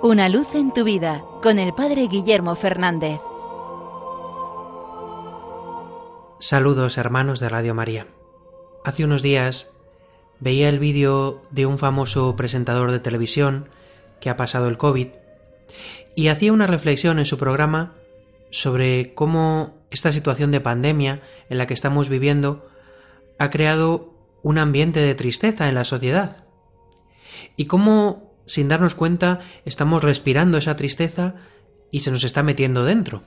Una luz en tu vida con el Padre Guillermo Fernández. Saludos hermanos de Radio María. Hace unos días veía el vídeo de un famoso presentador de televisión que ha pasado el COVID y hacía una reflexión en su programa sobre cómo esta situación de pandemia en la que estamos viviendo ha creado un ambiente de tristeza en la sociedad y cómo sin darnos cuenta, estamos respirando esa tristeza y se nos está metiendo dentro.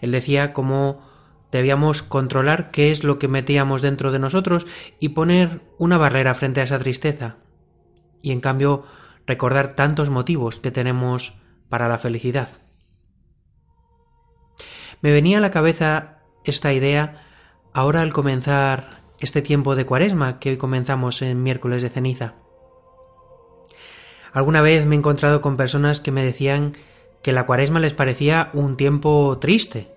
Él decía cómo debíamos controlar qué es lo que metíamos dentro de nosotros y poner una barrera frente a esa tristeza. Y en cambio recordar tantos motivos que tenemos para la felicidad. Me venía a la cabeza esta idea ahora al comenzar este tiempo de cuaresma que hoy comenzamos en miércoles de ceniza. Alguna vez me he encontrado con personas que me decían que la cuaresma les parecía un tiempo triste,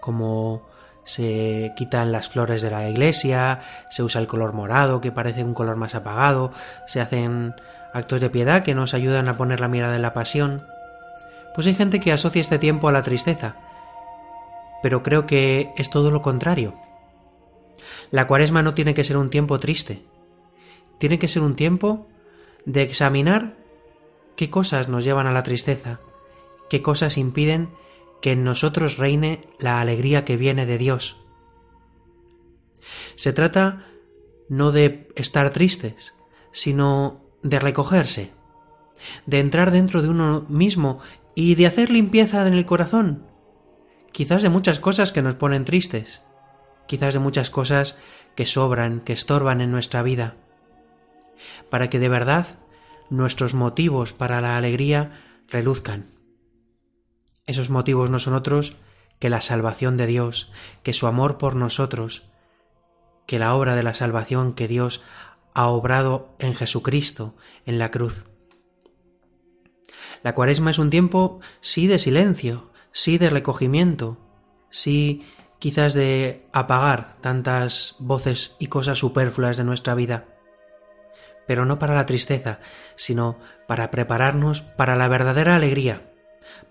como se quitan las flores de la iglesia, se usa el color morado que parece un color más apagado, se hacen actos de piedad que nos ayudan a poner la mirada en la pasión. Pues hay gente que asocia este tiempo a la tristeza, pero creo que es todo lo contrario. La cuaresma no tiene que ser un tiempo triste, tiene que ser un tiempo de examinar qué cosas nos llevan a la tristeza, qué cosas impiden que en nosotros reine la alegría que viene de Dios. Se trata no de estar tristes, sino de recogerse, de entrar dentro de uno mismo y de hacer limpieza en el corazón, quizás de muchas cosas que nos ponen tristes, quizás de muchas cosas que sobran, que estorban en nuestra vida para que de verdad nuestros motivos para la alegría reluzcan. Esos motivos no son otros que la salvación de Dios, que su amor por nosotros, que la obra de la salvación que Dios ha obrado en Jesucristo, en la cruz. La cuaresma es un tiempo sí de silencio, sí de recogimiento, sí quizás de apagar tantas voces y cosas superfluas de nuestra vida pero no para la tristeza, sino para prepararnos para la verdadera alegría,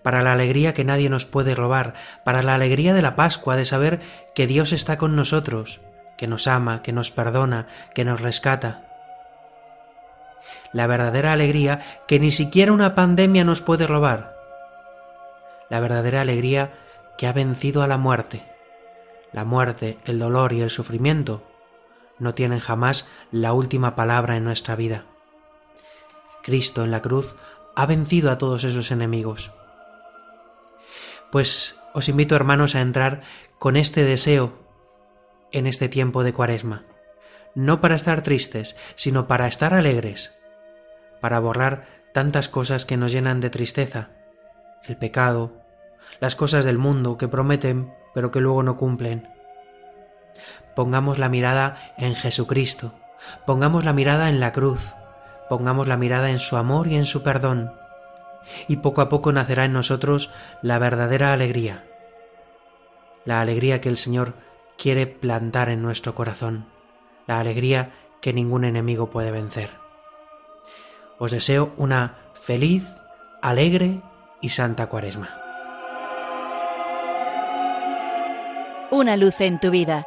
para la alegría que nadie nos puede robar, para la alegría de la Pascua, de saber que Dios está con nosotros, que nos ama, que nos perdona, que nos rescata. La verdadera alegría que ni siquiera una pandemia nos puede robar. La verdadera alegría que ha vencido a la muerte. La muerte, el dolor y el sufrimiento no tienen jamás la última palabra en nuestra vida. Cristo en la cruz ha vencido a todos esos enemigos. Pues os invito, hermanos, a entrar con este deseo en este tiempo de cuaresma, no para estar tristes, sino para estar alegres, para borrar tantas cosas que nos llenan de tristeza, el pecado, las cosas del mundo que prometen pero que luego no cumplen, Pongamos la mirada en Jesucristo, pongamos la mirada en la cruz, pongamos la mirada en su amor y en su perdón, y poco a poco nacerá en nosotros la verdadera alegría, la alegría que el Señor quiere plantar en nuestro corazón, la alegría que ningún enemigo puede vencer. Os deseo una feliz, alegre y santa cuaresma. Una luz en tu vida